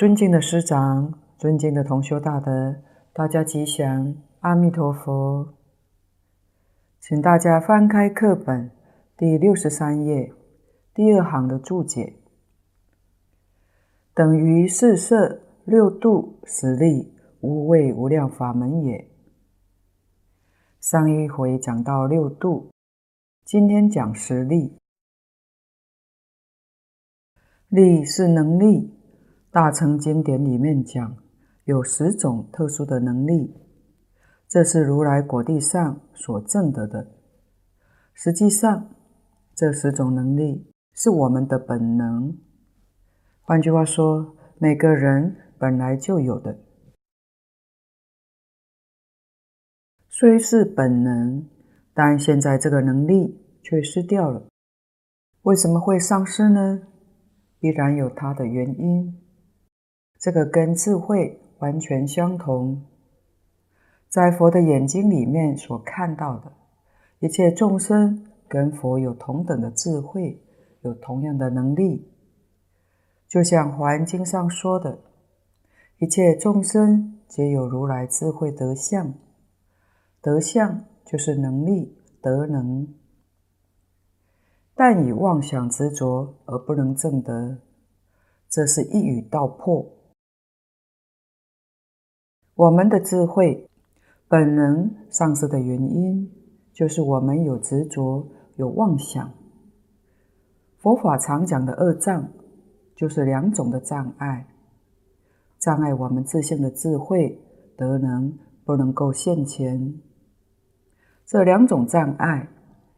尊敬的师长、尊敬的同修大德，大家吉祥，阿弥陀佛。请大家翻开课本第六十三页第二行的注解，等于四摄六度十力无畏无量法门也。上一回讲到六度，今天讲十力。力是能力。大乘经典里面讲，有十种特殊的能力，这是如来果地上所证得的。实际上，这十种能力是我们的本能。换句话说，每个人本来就有的。虽是本能，但现在这个能力却失掉了。为什么会丧失呢？必然有它的原因。这个跟智慧完全相同，在佛的眼睛里面所看到的一切众生，跟佛有同等的智慧，有同样的能力。就像《华严经》上说的，一切众生皆有如来智慧德相，德相就是能力、德能，但以妄想执着而不能证得，这是一语道破。我们的智慧本能丧失的原因，就是我们有执着、有妄想。佛法常讲的二障，就是两种的障碍，障碍我们自性的智慧德能不能够现前。这两种障碍，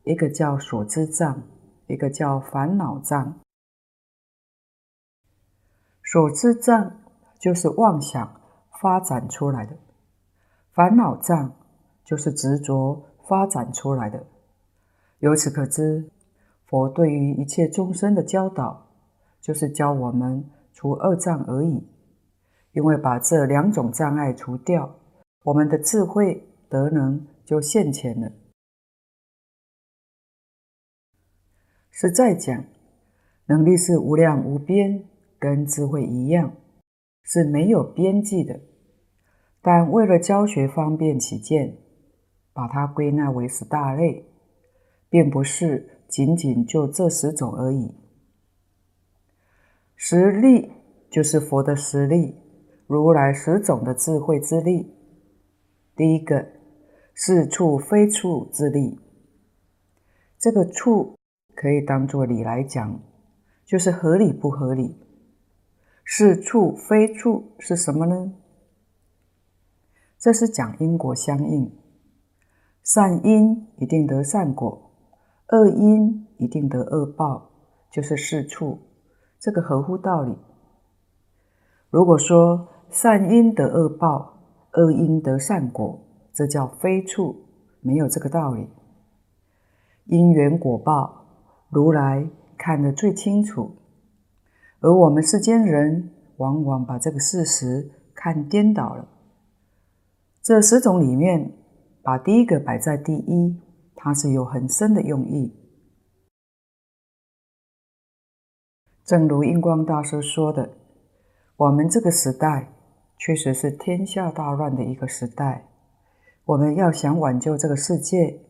一个叫所知障，一个叫烦恼障。所知障就是妄想。发展出来的烦恼障，就是执着发展出来的。由此可知，佛对于一切众生的教导，就是教我们除二障而已。因为把这两种障碍除掉，我们的智慧德能就现前了。实在讲，能力是无量无边，跟智慧一样，是没有边际的。但为了教学方便起见，把它归纳为十大类，并不是仅仅就这十种而已。十力就是佛的十力，如来十种的智慧之力。第一个是处非处之力，这个处可以当作理来讲，就是合理不合理。是处非处是什么呢？这是讲因果相应，善因一定得善果，恶因一定得恶报，就是是处，这个合乎道理。如果说善因得恶报，恶因得善果，这叫非处，没有这个道理。因缘果报，如来看得最清楚，而我们世间人往往把这个事实看颠倒了。这十种里面，把第一个摆在第一，它是有很深的用意。正如印光大师说的，我们这个时代确实是天下大乱的一个时代。我们要想挽救这个世界，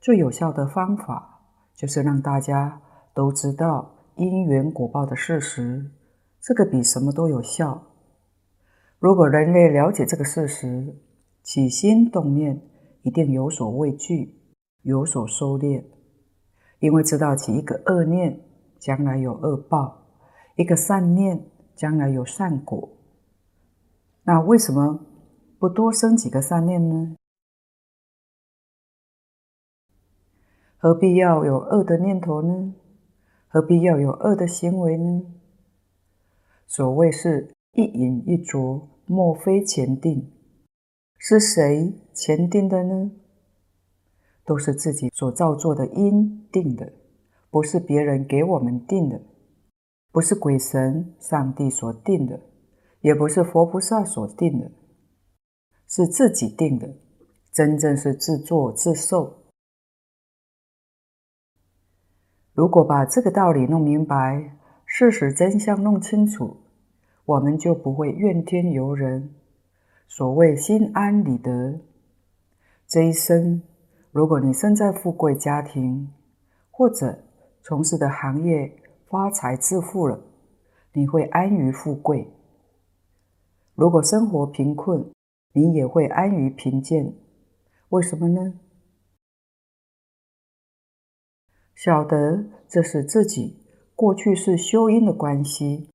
最有效的方法就是让大家都知道因缘果报的事实，这个比什么都有效。如果人类了解这个事实，起心动念一定有所畏惧，有所收敛，因为知道起一个恶念，将来有恶报；一个善念，将来有善果。那为什么不多生几个善念呢？何必要有恶的念头呢？何必要有恶的行为呢？所谓是一饮一啄，莫非前定。是谁前定的呢？都是自己所造作的因定的，不是别人给我们定的，不是鬼神、上帝所定的，也不是佛菩萨所定的，是自己定的，真正是自作自受。如果把这个道理弄明白，事实真相弄清楚，我们就不会怨天尤人。所谓心安理得。这一生，如果你生在富贵家庭，或者从事的行业发财致富了，你会安于富贵；如果生活贫困，你也会安于贫贱。为什么呢？晓得这是自己过去是修因的关系。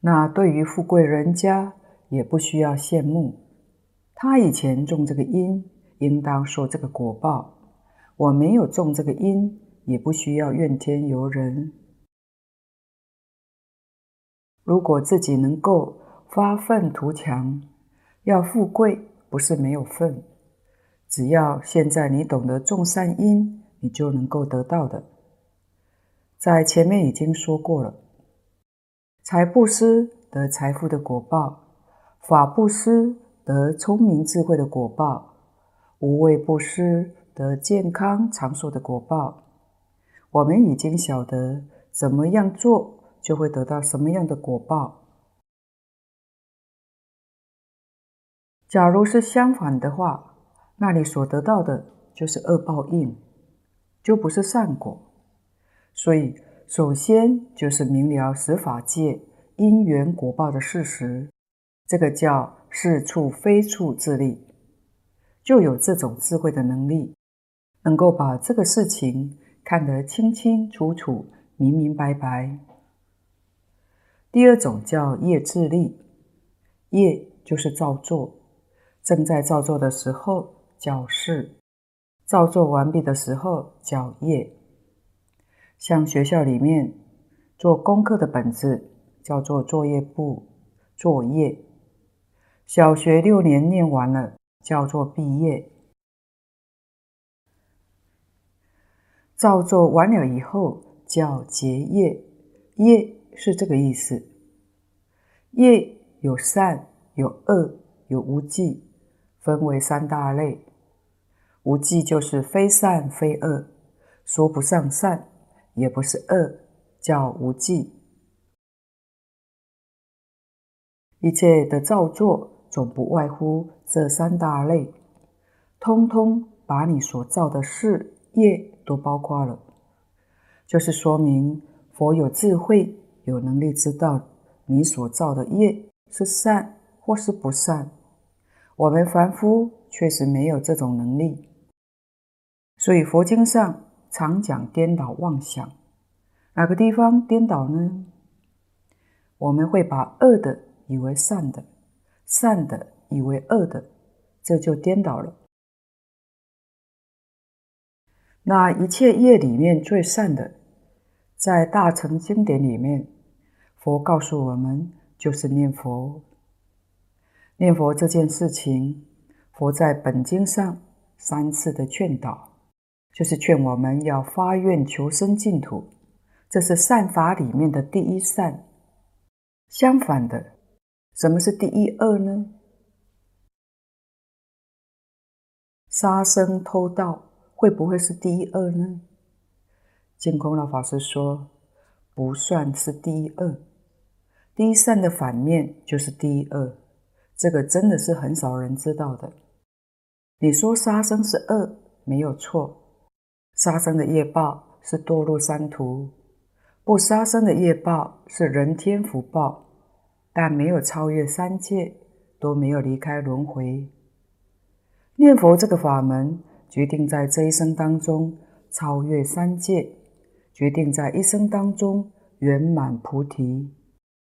那对于富贵人家，也不需要羡慕。他以前种这个因，应当受这个果报。我没有种这个因，也不需要怨天尤人。如果自己能够发愤图强，要富贵不是没有份。只要现在你懂得种善因，你就能够得到的。在前面已经说过了，财布施得财富的果报，法布施得聪明智慧的果报，无畏布施得健康长寿的果报。我们已经晓得怎么样做，就会得到什么样的果报。假如是相反的话，那你所得到的就是恶报应，就不是善果。所以，首先就是明了十法界因缘果报的事实，这个叫是处非处自利，就有这种智慧的能力，能够把这个事情看得清清楚楚、明明白白。第二种叫业自利，业就是造作，正在造作的时候叫事，造作完毕的时候叫业。像学校里面做功课的本子叫做作业簿、作业。小学六年念完了叫做毕业。造作完了以后叫结业，业是这个意思。业有善、有恶、有无记，分为三大类。无记就是非善非恶，说不上善。也不是恶，叫无记。一切的造作总不外乎这三大类，通通把你所造的事业都包括了，就是说明佛有智慧，有能力知道你所造的业是善或是不善。我们凡夫确实没有这种能力，所以佛经上。常讲颠倒妄想，哪个地方颠倒呢？我们会把恶的以为善的，善的以为恶的，这就颠倒了。那一切业里面最善的，在大乘经典里面，佛告诉我们，就是念佛。念佛这件事情，佛在本经上三次的劝导。就是劝我们要发愿求生净土，这是善法里面的第一善。相反的，什么是第一恶呢？杀生偷盗会不会是第一恶呢？净空老法师说，不算是第一恶。第一善的反面就是第一恶，这个真的是很少人知道的。你说杀生是恶，没有错。杀生的业报是堕入三途，不杀生的业报是人天福报，但没有超越三界，都没有离开轮回。念佛这个法门，决定在这一生当中超越三界，决定在一生当中圆满菩提，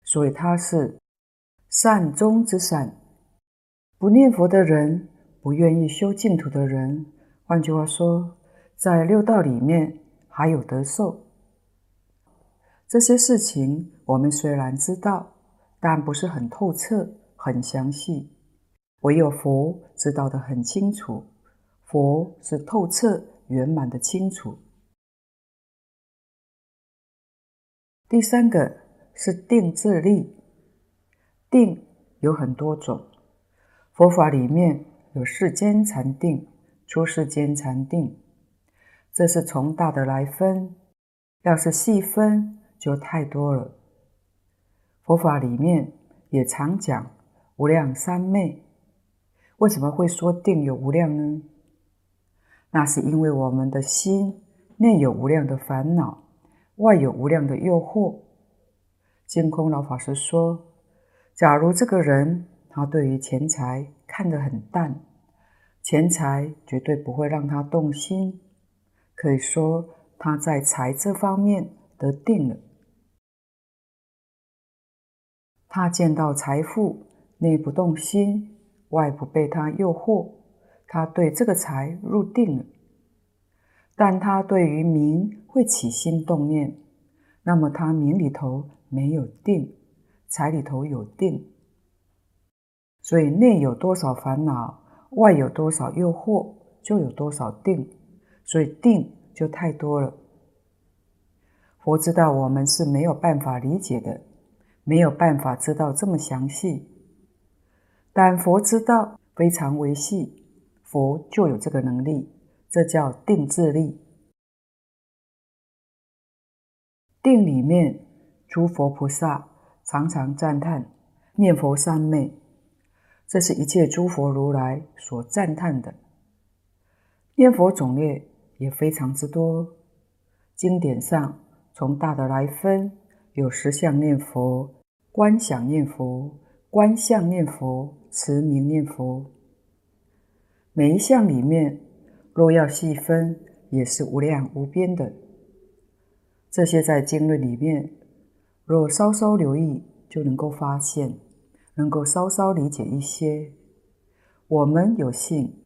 所以它是善中之善。不念佛的人，不愿意修净土的人，换句话说。在六道里面还有得受，这些事情我们虽然知道，但不是很透彻、很详细。唯有佛知道的很清楚，佛是透彻圆满的清楚。第三个是定自力，定有很多种，佛法里面有世间禅定、出世间禅定。这是从大的来分，要是细分就太多了。佛法里面也常讲无量三昧。为什么会说定有无量呢？那是因为我们的心内有无量的烦恼，外有无量的诱惑。净空老法师说，假如这个人他对于钱财看得很淡，钱财绝对不会让他动心，可以说他在财这方面得定了。他见到财富，内不动心。外不被他诱惑，他对这个财入定了。但他对于名会起心动念，那么他名里头没有定，财里头有定。所以内有多少烦恼，外有多少诱惑，就有多少定。所以定就太多了。佛知道我们是没有办法理解的，没有办法知道这么详细。但佛知道非常微细，佛就有这个能力，这叫定智力。定里面，诸佛菩萨常常赞叹念佛三昧，这是一切诸佛如来所赞叹的。念佛种类也非常之多，经典上从大的来分，有十相念佛、观想念佛、观相念佛。持名念佛，每一项里面，若要细分，也是无量无边的。这些在经论里面，若稍稍留意，就能够发现，能够稍稍理解一些。我们有幸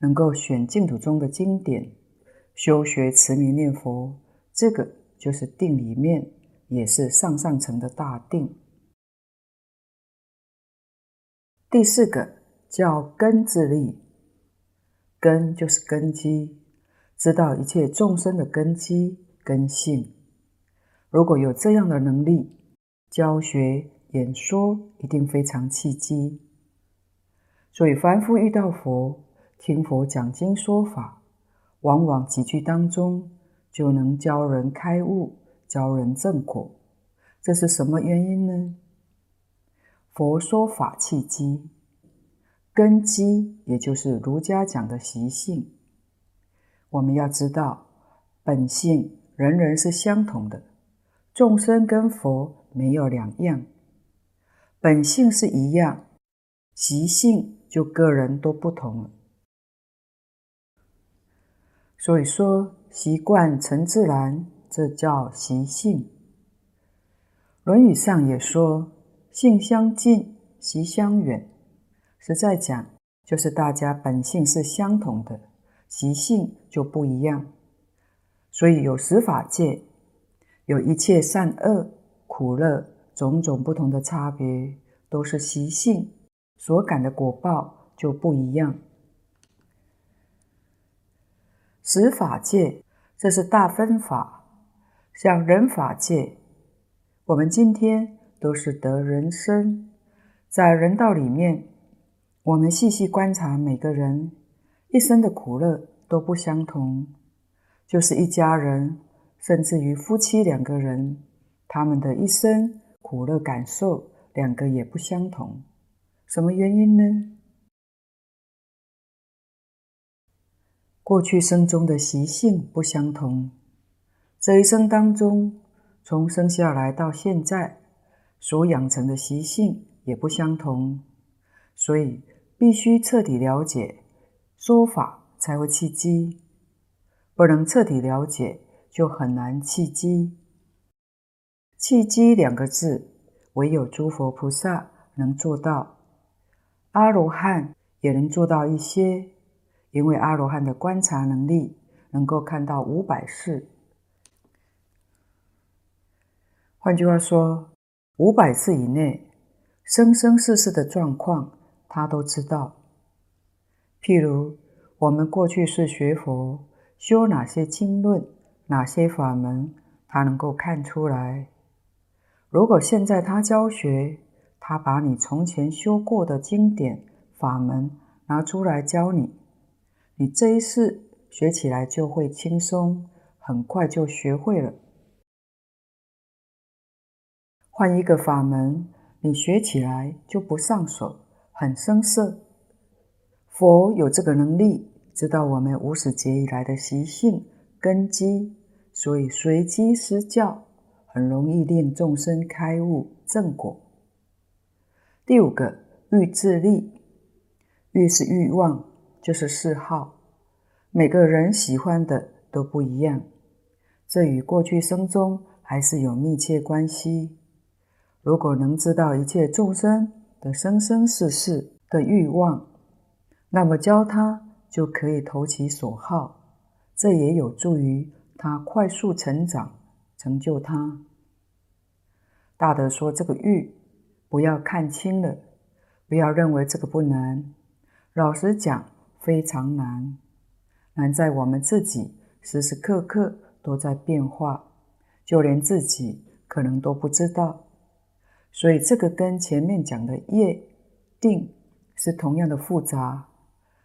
能够选净土中的经典，修学持名念佛，这个就是定里面，也是上上层的大定。第四个叫根自力，根就是根基，知道一切众生的根基根性。如果有这样的能力，教学演说一定非常契机。所以凡夫遇到佛，听佛讲经说法，往往几句当中就能教人开悟，教人正果。这是什么原因呢？佛说法契机，根基也就是儒家讲的习性。我们要知道，本性人人是相同的，众生跟佛没有两样，本性是一样，习性就个人都不同了。所以说，习惯成自然，这叫习性。《论语》上也说。性相近，习相远。实在讲，就是大家本性是相同的，习性就不一样。所以有十法界，有一切善恶、苦乐种种不同的差别，都是习性所感的果报就不一样。十法界，这是大分法，像人法界，我们今天。都是得人生，在人道里面，我们细细观察每个人一生的苦乐都不相同，就是一家人，甚至于夫妻两个人，他们的一生苦乐感受两个也不相同，什么原因呢？过去生中的习性不相同，这一生当中，从生下来到现在。所养成的习性也不相同，所以必须彻底了解，说法才会契机。不能彻底了解，就很难契机。契机两个字，唯有诸佛菩萨能做到，阿罗汉也能做到一些，因为阿罗汉的观察能力能够看到五百世。换句话说。五百世以内，生生世世的状况，他都知道。譬如我们过去是学佛，修哪些经论，哪些法门，他能够看出来。如果现在他教学，他把你从前修过的经典法门拿出来教你，你这一世学起来就会轻松，很快就学会了。换一个法门，你学起来就不上手，很生涩。佛有这个能力，知道我们无始劫以来的习性根基，所以随机施教，很容易令众生开悟正果。第五个欲自利，欲是欲望，就是嗜好。每个人喜欢的都不一样，这与过去生中还是有密切关系。如果能知道一切众生的生生世世的欲望，那么教他就可以投其所好，这也有助于他快速成长，成就他。大德说：“这个欲，不要看轻了，不要认为这个不难。老实讲，非常难。”难在我们自己时时刻刻都在变化，就连自己可能都不知道。所以这个跟前面讲的业定是同样的复杂，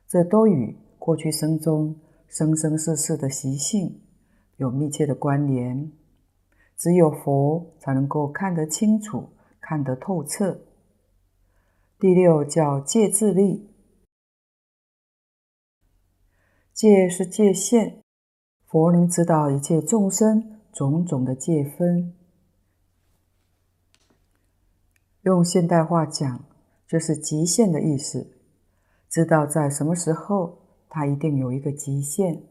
这都与过去生中生生世世的习性有密切的关联。只有佛才能够看得清楚、看得透彻。第六叫戒自利。戒是界限，佛能知道一切众生种种的界分。用现代话讲，就是极限的意思。知道在什么时候，它一定有一个极限。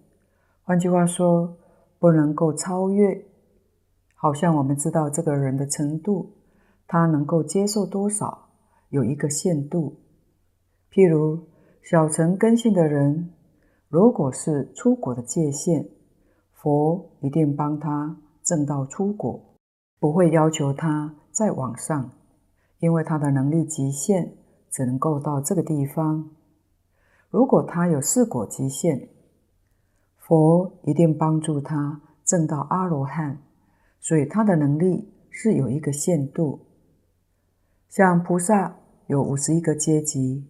换句话说，不能够超越。好像我们知道这个人的程度，他能够接受多少，有一个限度。譬如小乘根性的人。如果是出果的界限，佛一定帮他证到出果，不会要求他再往上，因为他的能力极限只能够到这个地方。如果他有四果极限，佛一定帮助他证到阿罗汉，所以他的能力是有一个限度。像菩萨有五十一个阶级，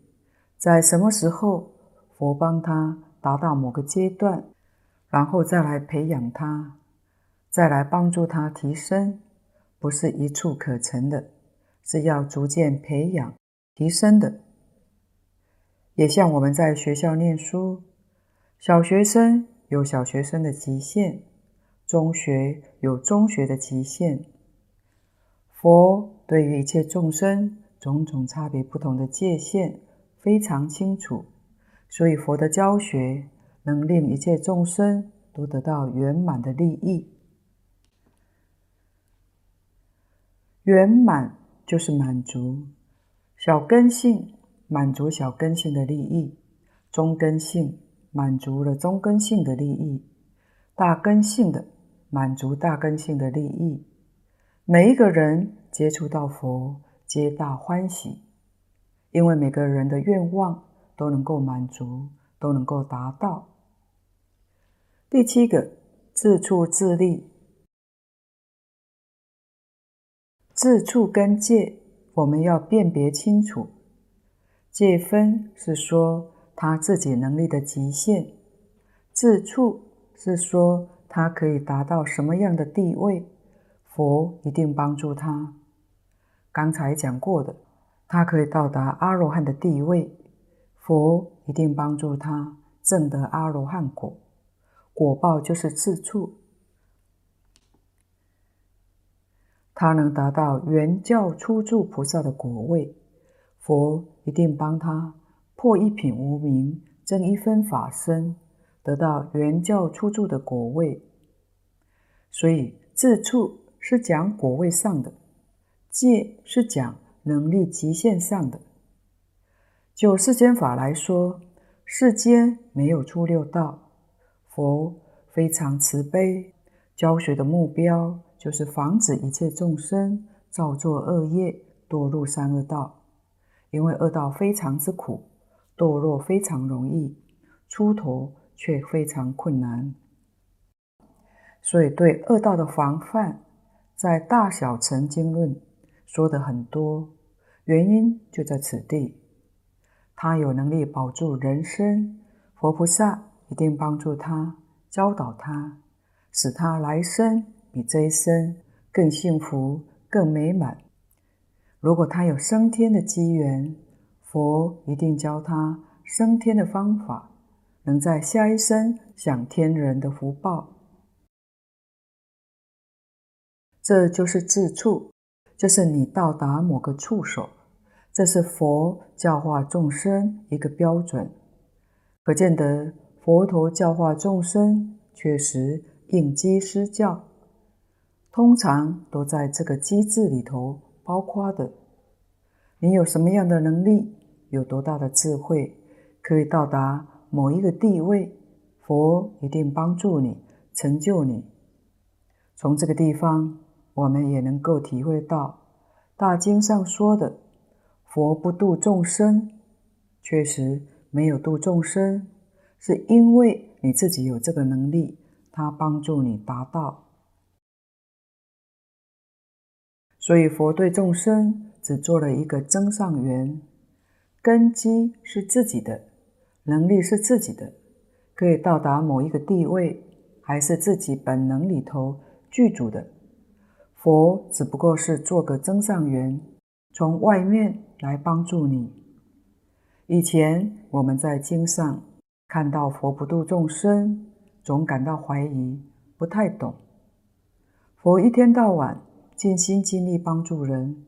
在什么时候佛帮他达到某个阶段，然后再来培养他，再来帮助他提升，不是一蹴可成的，是要逐渐培养、提升的。也像我们在学校念书，小学生有小学生的极限，中学有中学的极限。佛对于一切众生种种差别不同的界限非常清楚。所以佛的教学能令一切众生都得到圆满的利益。圆满就是满足，小根性满足小根性的利益，中根性满足了中根性的利益，大根性的满足大根性的利益。每一个人接触到佛，皆大欢喜，因为每个人的愿望。都能够满足，都能够达到。第七个，自处自利。自处跟戒，我们要辨别清楚。戒分是说他自己能力的极限，自处是说他可以达到什么样的地位，佛一定帮助他。刚才讲过的，他可以到达阿罗汉的地位。佛一定帮助他证得阿罗汉果，果报就是自处。他能达到原教初住菩萨的果位，佛一定帮他破一品无明，增一分法身，得到原教初住的果位。所以自处是讲果位上的，戒是讲能力极限上的。就世间法来说，世间没有出六道，佛非常慈悲，教学的目标就是防止一切众生造作恶业，堕入三恶道。因为恶道非常之苦，堕落非常容易，出头却非常困难。所以对恶道的防范，在大小乘经论说得很多，原因就在此地。他有能力保住人身，佛菩萨一定帮助他，教导他，使他来生比这一生更幸福、更美满。如果他有升天的机缘，佛一定教他升天的方法，能在下一生享天人的福报。这就是自处，就是你到达某个处所，这是佛教化众生一个标准。可见得佛陀教化众生，确实应机施教，通常都在这个机制里头包括的。你有什么样的能力，有多大的智慧，可以到达某一个地位，佛一定帮助你，成就你。从这个地方，我们也能够体会到大经上说的“佛不度众生”，确实。没有度众生，是因为你自己有这个能力，他帮助你达到。所以佛对众生只做了一个增上缘，根基是自己的，能力是自己的，可以到达某一个地位，还是自己本能里头具足的。佛只不过是做个增上缘，从外面来帮助你。以前我们在经上看到佛不度众生，总感到怀疑，不太懂。佛一天到晚尽心尽力帮助人，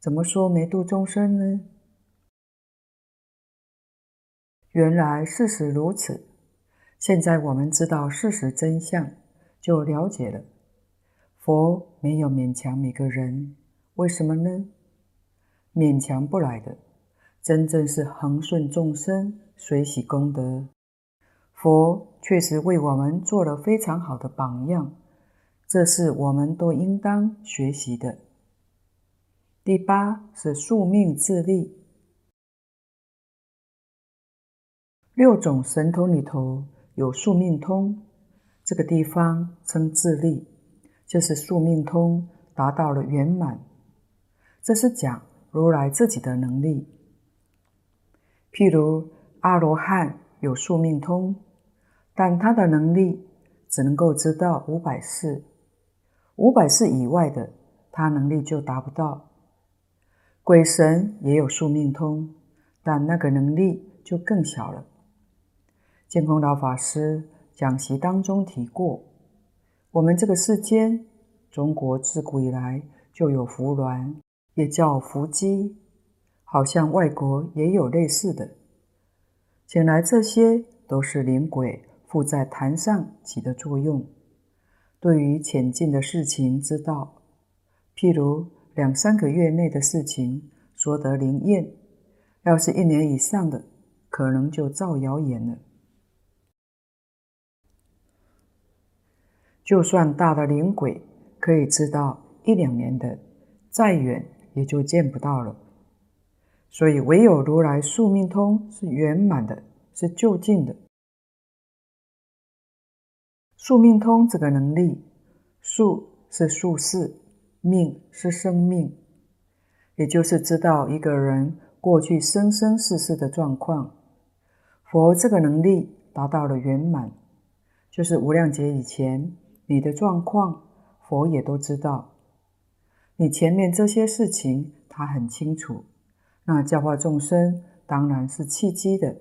怎么说没度众生呢？原来事实如此。现在我们知道事实真相，就了解了。佛没有勉强每个人，为什么呢？勉强不来的。真正是恒顺众生，随喜功德。佛确实为我们做了非常好的榜样，这是我们都应当学习的。第八是宿命自立。六种神通里头有宿命通，这个地方称自立，就是宿命通达到了圆满。这是讲如来自己的能力。譬如阿罗汉有宿命通，但他的能力只能够知道五百世，五百世以外的他能力就达不到。鬼神也有宿命通，但那个能力就更小了。净空老法师讲习当中提过，我们这个世间，中国自古以来就有伏鸾，也叫伏鸡。好像外国也有类似的，请来这些都是灵鬼附在坛上起的作用，对于浅近的事情知道，譬如两三个月内的事情说得灵验，要是一年以上的，可能就造谣言了。就算大的灵鬼可以知道一两年的，再远也就见不到了。所以，唯有如来宿命通是圆满的，是就近的。宿命通这个能力，宿是宿世，命是生命，也就是知道一个人过去生生世世的状况。佛这个能力达到了圆满，就是无量劫以前你的状况，佛也都知道。你前面这些事情，他很清楚。那教化众生当然是契机的。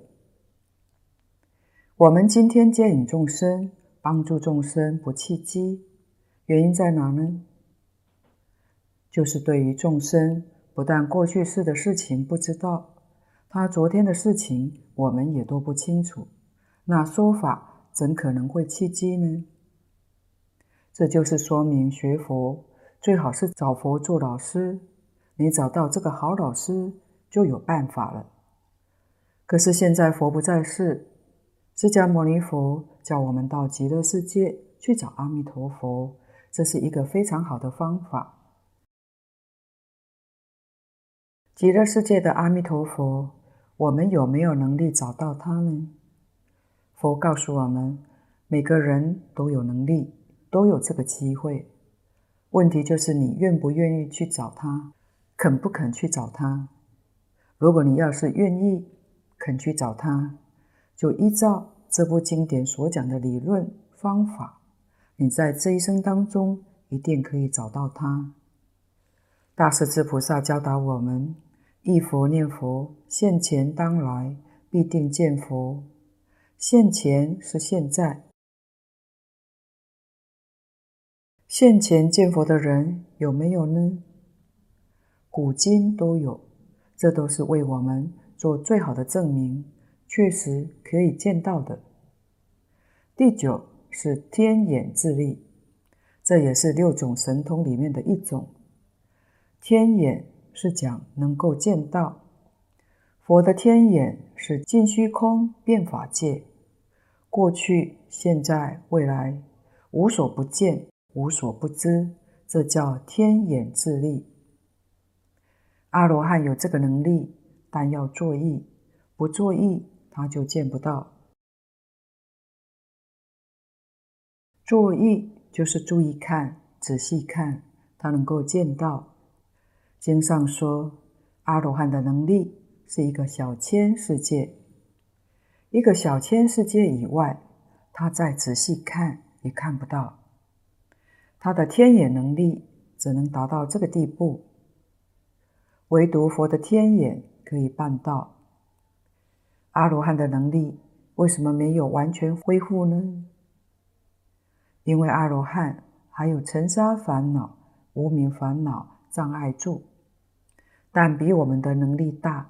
我们今天接引众生、帮助众生不契机，原因在哪呢？就是对于众生，不但过去世的事情不知道，他昨天的事情我们也都不清楚，那说法怎可能会契机呢？这就是说明学佛最好是找佛做老师，你找到这个好老师，就有办法了。可是现在佛不在世，释迦牟尼佛叫我们到极乐世界去找阿弥陀佛，这是一个非常好的方法。极乐世界的阿弥陀佛，我们有没有能力找到他呢？佛告诉我们，每个人都有能力，都有这个机会。问题就是你愿不愿意去找他，肯不肯去找他。如果你要是愿意肯去找他，就依照这部经典所讲的理论方法，你在这一生当中一定可以找到它。大势至菩萨教导我们：一佛念佛，现前当来必定见佛。现前是现在，现前见佛的人有没有呢？古今都有，这都是为我们做最好的证明，确实可以见到的。第九是天眼智力，这也是六种神通里面的一种。天眼是讲能够见到，佛的天眼是尽虚空遍法界，过去、现在、未来，无所不见，无所不知，这叫天眼智力。阿罗汉有这个能力，但要作意，不作意他就见不到。作意就是注意看，仔细看，他能够见到。经上说，阿罗汉的能力是一个小千世界，一个小千世界以外，他再仔细看也看不到。他的天眼能力只能达到这个地步，唯独佛的天眼可以办到。阿罗汉的能力为什么没有完全恢复呢？因为阿罗汉还有尘沙烦恼、无明烦恼障碍住。但比我们的能力大，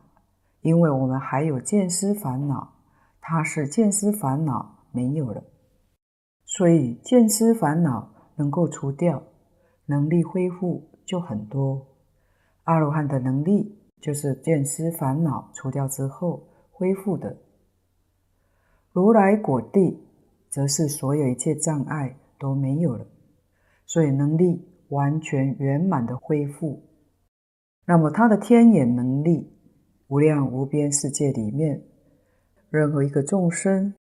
因为我们还有见思烦恼，他是见思烦恼没有了，所以见思烦恼能够除掉，能力恢复就很多。阿罗汉的能力就是见思烦恼除掉之后恢复的。如来果地，则是所有一切障碍都没有了，所以能力完全圆满的恢复。那么他的天眼能力，无量无边世界里面，任何一个众生，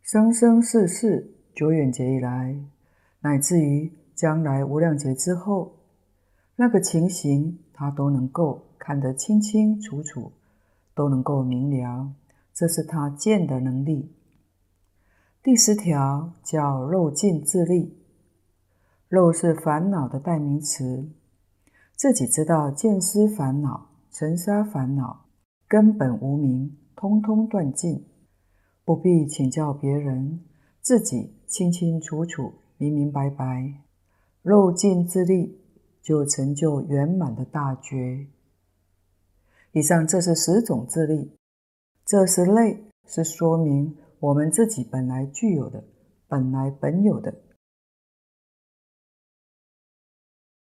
生生世世久远劫以来，乃至于将来无量劫之后，那个情形他都能够看得清清楚楚，都能够明了，这是他见的能力。第十条叫肉尽自利，肉是烦恼的代名词。自己知道见思烦恼、尘沙烦恼根本无明，通通断尽，不必请教别人，自己清清楚楚、明明白白，肉尽自利，就成就圆满的大觉。以上这是十种自利，这是类是说明我们自己本来具有的、本来本有的。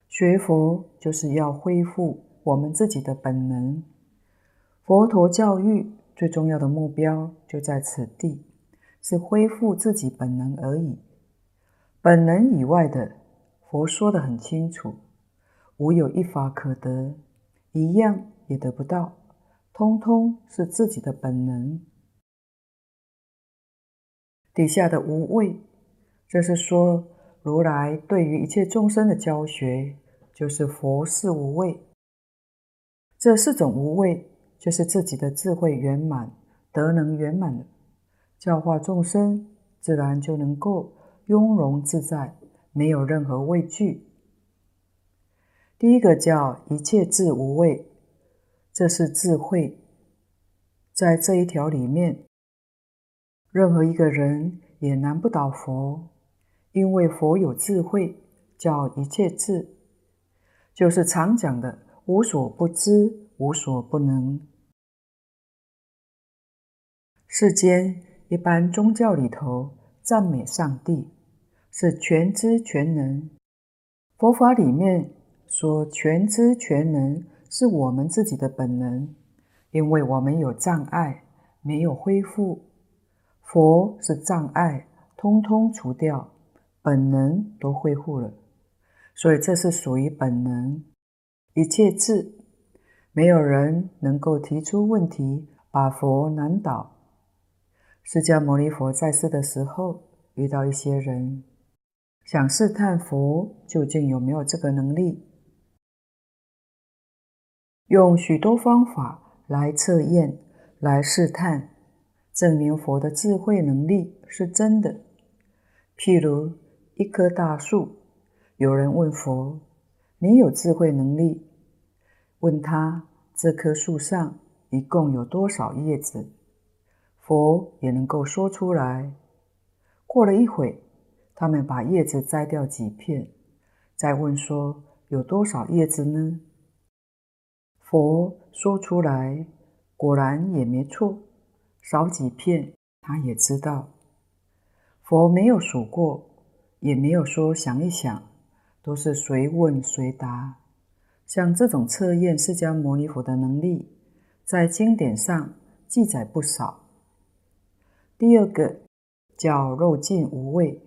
学佛就是要恢复我们自己的本能。佛陀教育最重要的目标就在此地，是恢复自己本能而已。本能以外的，佛说得很清楚，无有一法可得，一样也得不到，通通是自己的本能。底下的无畏，这是说如来对于一切众生的教学。就是佛是无畏，这四种无畏，就是自己的智慧圆满、德能圆满了，教化众生，自然就能够雍容自在，没有任何畏惧。第一个叫一切智无畏，这是智慧，在这一条里面，任何一个人也难不倒佛，因为佛有智慧，叫一切智。就是常讲的无所不知，无所不能。世间一般宗教里头赞美上帝是全知全能，佛法里面说全知全能是我们自己的本能，因为我们有障碍没有恢复，佛是障碍通通除掉，本能都恢复了。所以这是属于本能，一切智，没有人能够提出问题，把佛难倒。释迦牟尼佛在世的时候，遇到一些人想试探佛究竟有没有这个能力，用许多方法来测验、来试探，证明佛的智慧能力是真的。譬如一棵大树。有人问佛：“你有智慧能力，问他这棵树上一共有多少叶子，佛也能够说出来。过了一会，他们把叶子摘掉几片，再问说有多少叶子呢？佛说出来，果然也没错，少几片他也知道。佛没有数过，也没有说想一想，都是随问随答。像这种测验释迦牟尼佛的能力，在经典上记载不少。第二个叫肉尽无畏，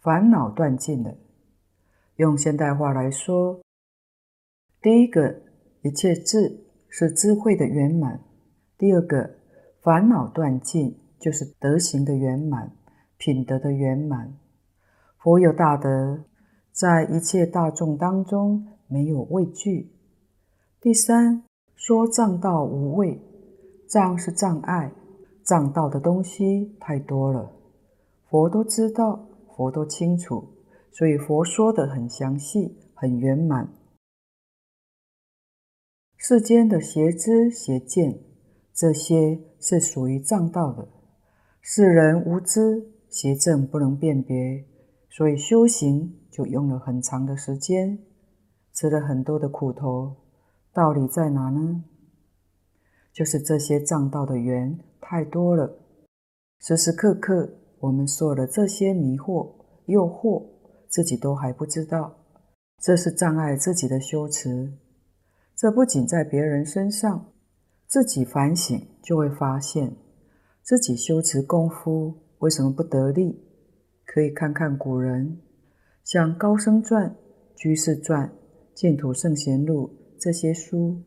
烦恼断尽了。用现代话来说，第一个一切智是智慧的圆满；第二个烦恼断尽，就是德行的圆满。品德的圆满，佛有大德，在一切大众当中没有畏惧。第三，说障道无畏，障是障碍，障道的东西太多了，佛都知道，佛都清楚，所以佛说得很详细，很圆满。世间的邪知邪见，这些是属于障道的，世人无知。邪正不能辨别，所以修行就用了很长的时间，吃了很多的苦头。道理在哪呢？就是这些障道的缘太多了，时时刻刻我们受了这些迷惑、诱惑，自己都还不知道，这是障碍自己的修持。这不仅在别人身上，自己反省就会发现，自己修持功夫。为什么不得力？可以看看古人，像《高僧传》《居士传》《净土圣贤录》这些书，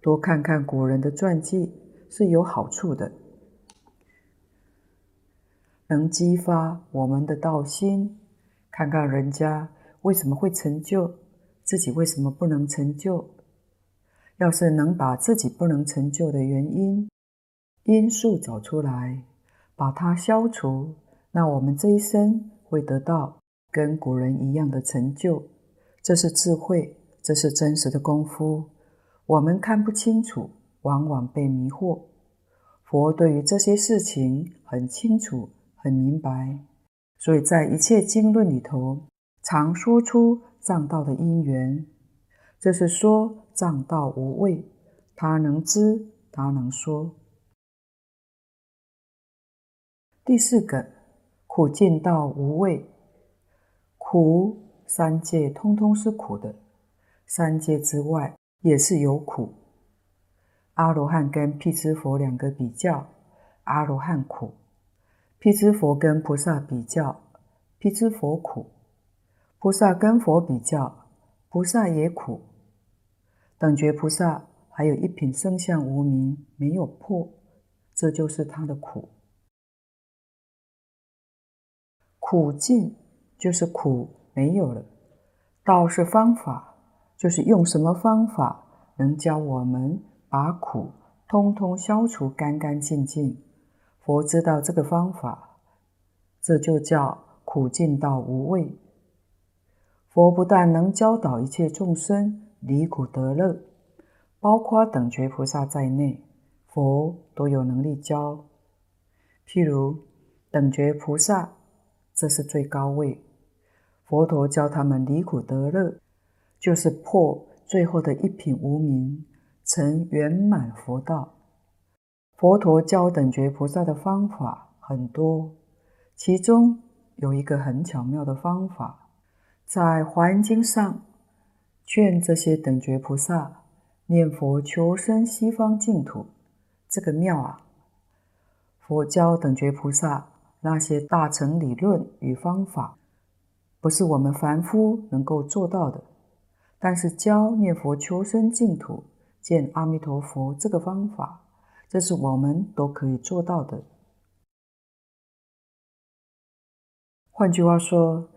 多看看古人的传记是有好处的，能激发我们的道心。看看人家为什么会成就，自己为什么不能成就？要是能把自己不能成就的原因、因素找出来。把它消除，那我们这一生会得到跟古人一样的成就。这是智慧，这是真实的功夫。我们看不清楚，往往被迷惑。佛对于这些事情很清楚、很明白，所以在一切经论里头，常说出障道的因缘。这是说障道无畏，他能知，他能说。第四个，苦尽道无畏。苦，三界通通是苦的，三界之外也是有苦。阿罗汉跟辟支佛两个比较，阿罗汉苦；辟支佛跟菩萨比较，辟支佛苦；菩萨跟佛比较，菩萨也苦。等觉菩萨还有一品圣相无明没有破，这就是他的苦。苦尽就是苦没有了，道是方法，就是用什么方法能教我们把苦通通消除干干净净。佛知道这个方法，这就叫苦尽道无畏。佛不但能教导一切众生离苦得乐，包括等觉菩萨在内，佛都有能力教。譬如等觉菩萨。这是最高位，佛陀教他们离苦得乐，就是破最后的一品无明，成圆满佛道。佛陀教等觉菩萨的方法很多，其中有一个很巧妙的方法，在《华严经》上劝这些等觉菩萨念佛求生西方净土，这个妙啊！佛教等觉菩萨。那些大乘理论与方法，不是我们凡夫能够做到的。但是教念佛求生净土、见阿弥陀佛这个方法，这是我们都可以做到的。换句话说，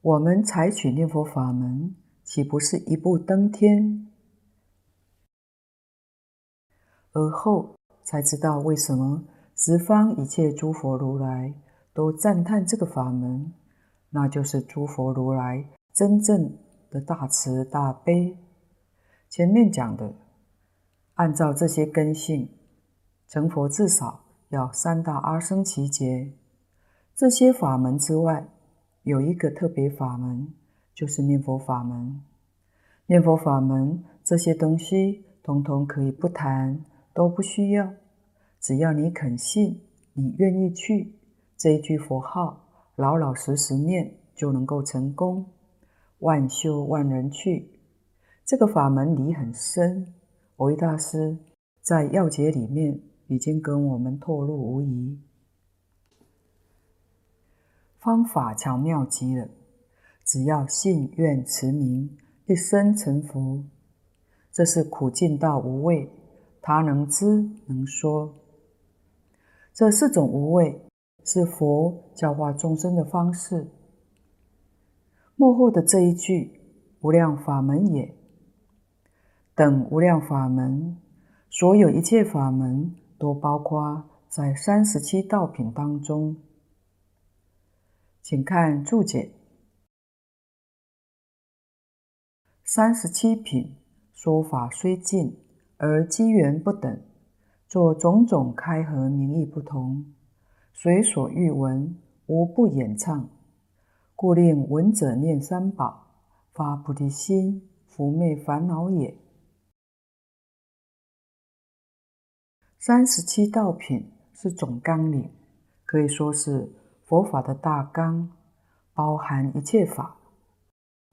我们采取念佛法门，岂不是一步登天？而后才知道为什么。十方一切诸佛如来都赞叹这个法门，那就是诸佛如来真正的大慈大悲。前面讲的，按照这些根性，成佛至少要三大阿僧祇劫。这些法门之外，有一个特别法门，就是念佛法门。念佛法门这些东西，通通可以不谈，都不需要。只要你肯信，你愿意去，这一句佛号，老老实实念，就能够成功。万修万人去。这个法门理很深，蕅益大师在要解里面已经跟我们透露无遗。方法巧妙极了，只要信愿持名，一生成佛。这是苦尽道无畏，他能知能说。这四种无畏是佛教化众生的方式。末后的这一句“无量法门也”，等无量法门，所有一切法门都包括在三十七道品当中。请看注解：三十七品说法虽近，而机缘不等，作种种开合名义不同，随所欲闻，无不演唱。故令闻者念三宝，发菩提心，伏灭烦恼也。三十七道品是总纲领，可以说是佛法的大纲，包含一切法。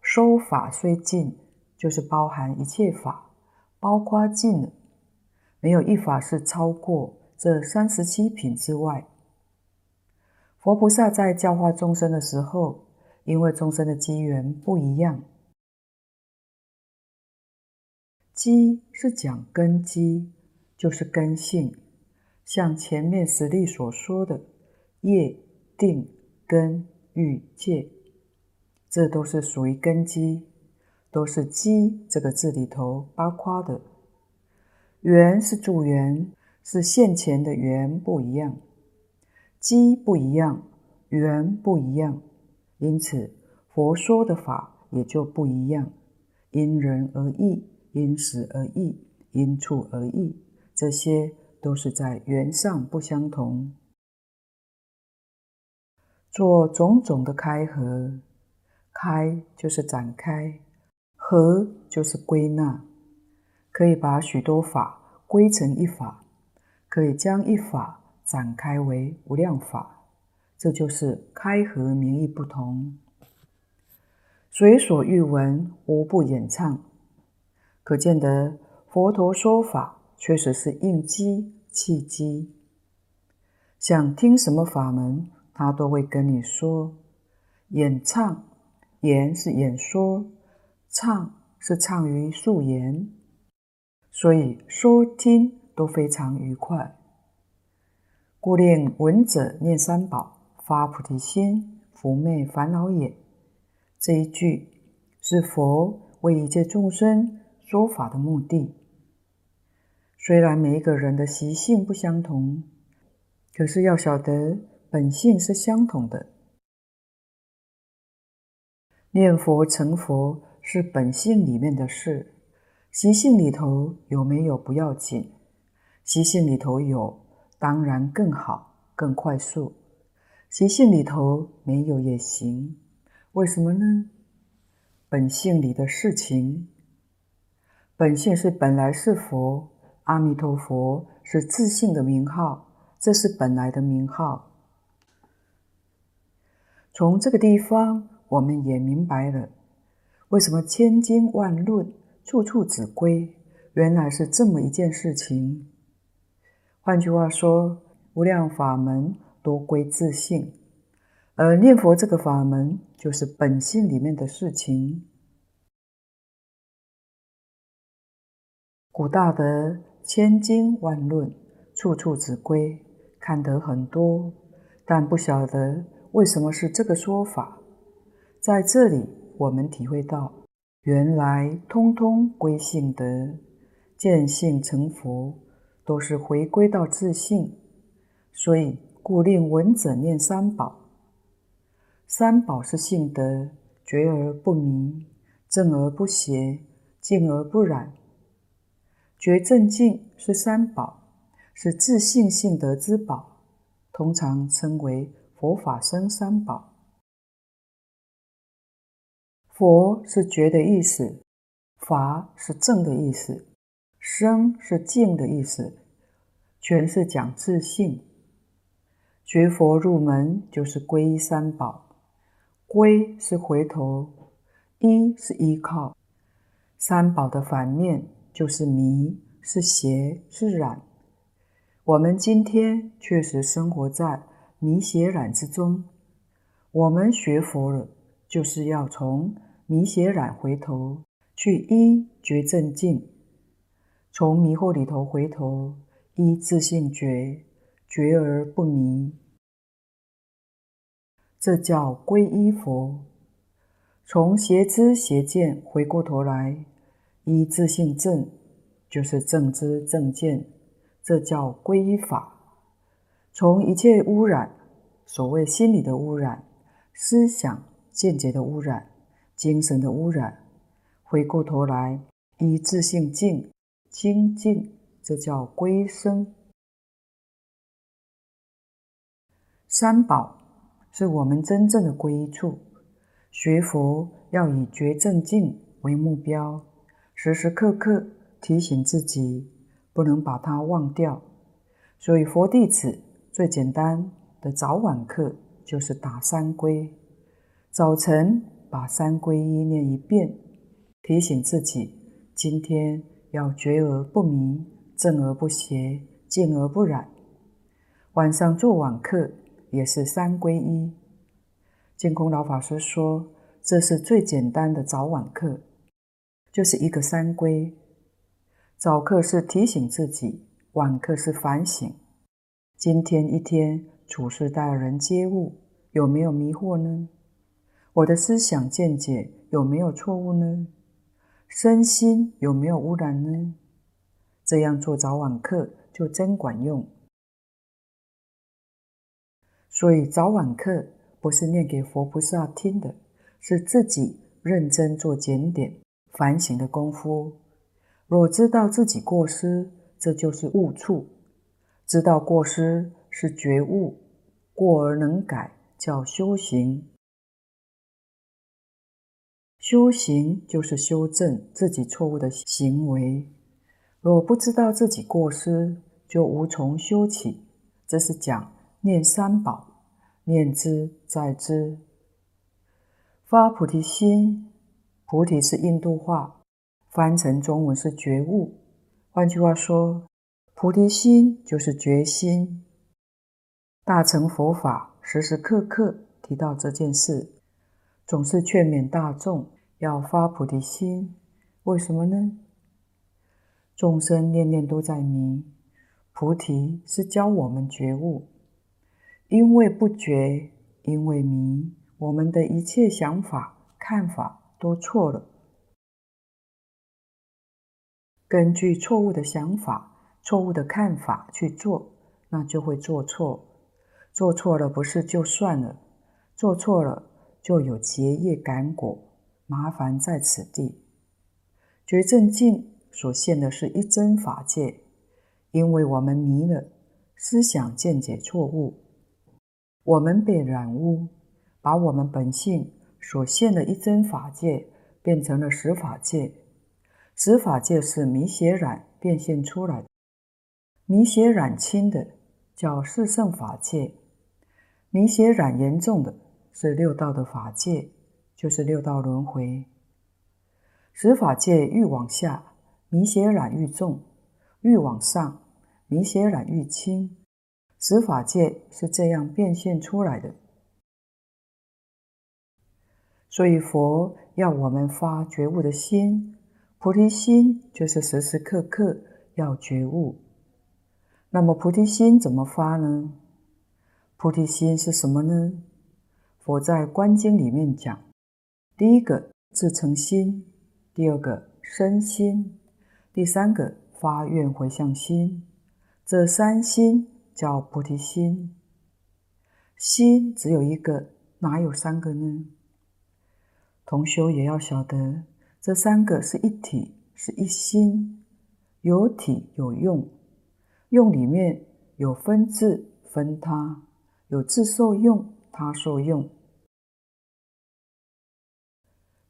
说法虽近，就是包含一切法，包括近了，没有一法是超过这三十七品之外。佛菩萨在教化众生的时候，因为众生的机缘不一样，机是讲根基，就是根性。像前面实例所说的业、定、根、欲、界，这都是属于根基，都是机这个字里头包括的。缘是主缘，是现前的缘不一样，机不一样，缘不一样。因此，佛说的法也就不一样，因人而异，因时而异，因处而异，这些都是在缘上不相同。做种种的开合，开就是展开，和就是归纳，可以把许多法归成一法，可以将一法展开为无量法。这就是开合名义不同，随所欲闻，无不演唱。可见得佛陀说法确实是应机契机。想听什么法门，他都会跟你说。演唱，演是演说，唱是唱于素言，所以说听都非常愉快。故令闻者念三宝。发菩提心，伏灭烦恼也。这一句是佛为一切众生说法的目的。虽然每一个人的习性不相同，可是要晓得本性是相同的。念佛成佛是本性里面的事，习性里头有没有不要紧，习性里头有，当然更好，更快速。习性里头没有也行，为什么呢？本性里的事情，本性是本来是佛，阿弥陀佛是自性的名号，这是本来的名号。从这个地方，我们也明白了，为什么千经万论处处只归，原来是这么一件事情。换句话说，无量法门。多归自性，而念佛这个法门就是本性里面的事情。古大德千经万论，处处只归，看得很多，但不晓得为什么是这个说法。在这里，我们体会到，原来通通归性德，见性成佛，都是回归到自性，所以。故令闻者念三宝，三宝是性德，觉而不迷，正而不邪，净而不染，觉正净是三宝，是自性性德之宝，通常称为佛法僧三宝。佛是觉的意思，法是正的意思，生是净的意思，全是讲自信。学佛入门就是皈依三宝，皈是回头，依是依靠。三宝的反面就是迷，是邪，是染。我们今天确实生活在迷邪染之中。我们学佛了，就是要从迷邪染回头，去依觉正净，从迷惑里头回头，依自性觉，觉而不迷。这叫皈依佛。从邪知邪见回过头来，依自性正，就是正知正见，这叫皈依法。从一切污染，所谓心理的污染、思想见解的污染。精神的污染，回过头来依自性净清净，这叫归生。三宝是我们真正的归处。学佛要以觉正净为目标，时时刻刻提醒自己，不能把它忘掉。所以佛弟子最简单的早晚课就是打三归，早晨。把三皈依念一遍，提醒自己今天要觉而不迷，正而不邪，净而不染。晚上做晚课也是三皈依。净空老法师说，这是最简单的早晚课，就是一个三皈。早课是提醒自己，晚课是反省。今天一天处事待人接物，有没有迷惑呢？我的思想见解有没有错误呢？身心有没有污染呢？这样做早晚课就真管用。所以早晚课不是念给佛菩萨听的，是自己认真做检点、反省的功夫。若知道自己过失，这就是悟处；知道过失是觉悟，过而能改，叫修行。修行就是修正自己错误的行为。若不知道自己过失，就无从修起。这是讲念三宝，念知在知，发菩提心。菩提是印度话，翻成中文是觉悟。换句话说，菩提心就是觉心。大乘佛法时时刻刻提到这件事，总是劝勉大众。要发菩提心，为什么呢？众生念念都在迷，菩提是教我们觉悟。因为不觉，因为迷，我们的一切想法、看法都错了。根据错误的想法、错误的看法去做，那就会做错。做错了不是就算了，做错了就有结业感果。麻烦在此地，觉正净所现的是一真法界，因为我们迷了，思想见解错误，我们被染污，把我们本性所现的一真法界变成了实法界，实法界是迷邪染变现出来的，迷邪染轻的叫四圣法界，迷邪染严重的是六道的法界。就是六道轮回，十法界愈往下，迷邪染愈重；愈往上，迷邪染愈轻。十法界是这样变现出来的。所以佛要我们发觉悟的心，菩提心就是时时刻刻要觉悟。那么菩提心怎么发呢？菩提心是什么呢？佛在《观经》里面讲。第一个自诚心，第二个身心，第三个发愿回向心，这三心叫菩提心。心只有一个，哪有三个呢？同修也要晓得，这三个是一体，是一心。有体有用，用里面有分自分他，有自受用、他受用。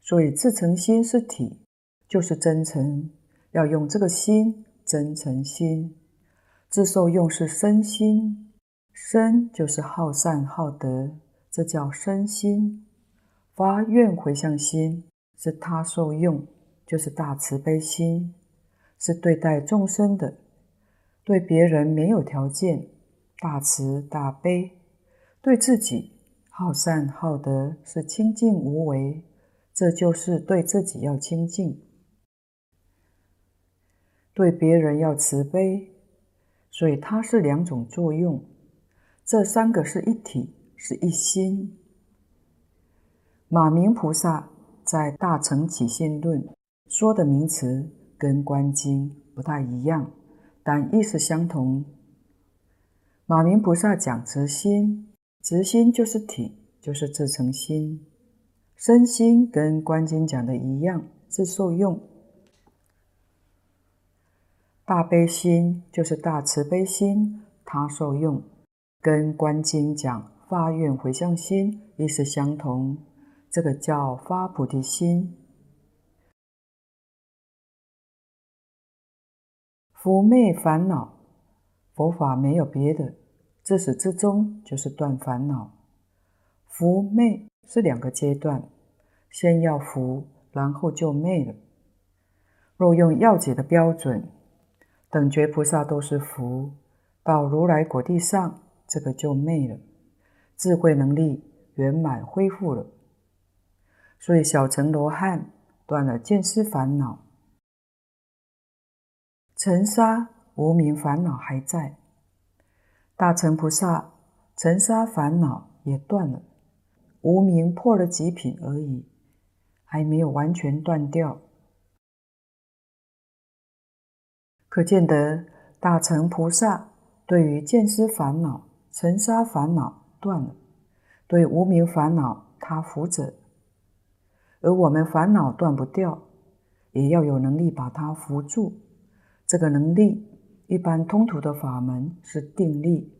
所以自诚心是体，就是真诚，要用这个心，真诚心。自受用是身心，身就是好善好德，这叫身心。发愿回向心是他受用，就是大慈悲心，是对待众生的，对别人没有条件，大慈大悲；对自己好善好德，是清净无为，这就是对自己要清净，对别人要慈悲。所以它是两种作用，这三个是一体，是一心。马明菩萨在《大乘起信论》说的名词跟《观经》不太一样，但意思相同。马明菩萨讲慈心，慈心就是体，就是自诚心。身心跟《观经》讲的一样，是受用。大悲心就是大慈悲心，他受用，跟《观经》讲发愿回向心意思相同，这个叫发菩提心。伏灭烦恼，佛法没有别的，自始至终就是断烦恼。伏灭是两个阶段，先要伏，然后就灭了。若用要解的标准，等觉菩萨都是福，到如来果地上，这个就灭了，智慧能力圆满恢复了。所以小乘罗汉断了见思烦恼，尘沙无明烦恼还在；大乘菩萨尘沙烦恼也断了，无名破了几品而已，还没有完全断掉。可见得大乘菩萨对于见思烦恼、尘沙烦恼断了，对无名烦恼他扶着，而我们烦恼断不掉，也要有能力把它扶住。这个能力，一般通途的法门是定力，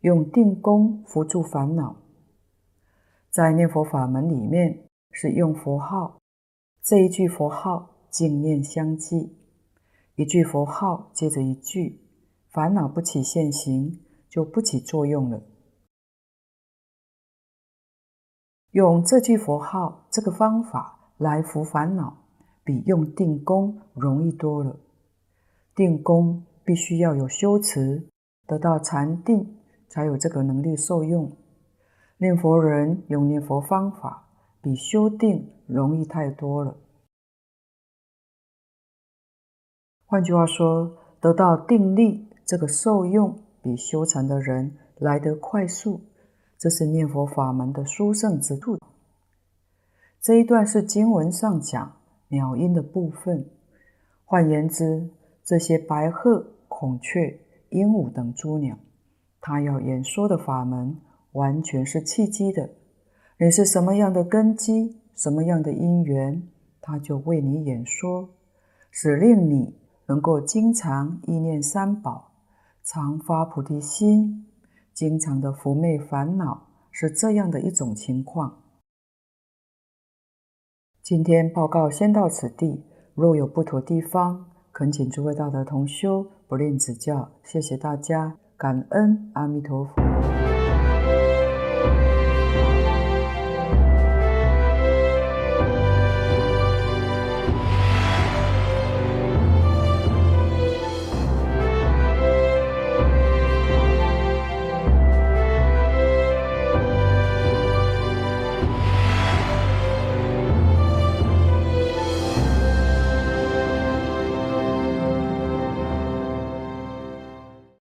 用定功扶住烦恼。在念佛法门里面是用佛号，这一句佛号净念相继。一句佛号接着一句，烦恼不起现行，就不起作用了。用这句佛号这个方法来伏烦恼，比用定功容易多了。定功必须要有修持，得到禅定，才有这个能力受用。念佛人用念佛方法，比修定容易太多了。换句话说，得到定力，这个受用比修禅的人来得快速，这是念佛法门的殊胜之处。这一段是经文上讲鸟音的部分，换言之，这些白鹤、孔雀、鹦鹉等诸鸟，它要演说的法门完全是契机的。你是什么样的根基，什么样的因缘，它就为你演说，使令你。能够经常意念三宝，常发菩提心，经常的伏灭烦恼，是这样的一种情况。今天报告先到此地，若有不妥地方，恳请诸位大德同修不吝指教。谢谢大家，感恩阿弥陀佛。Bye.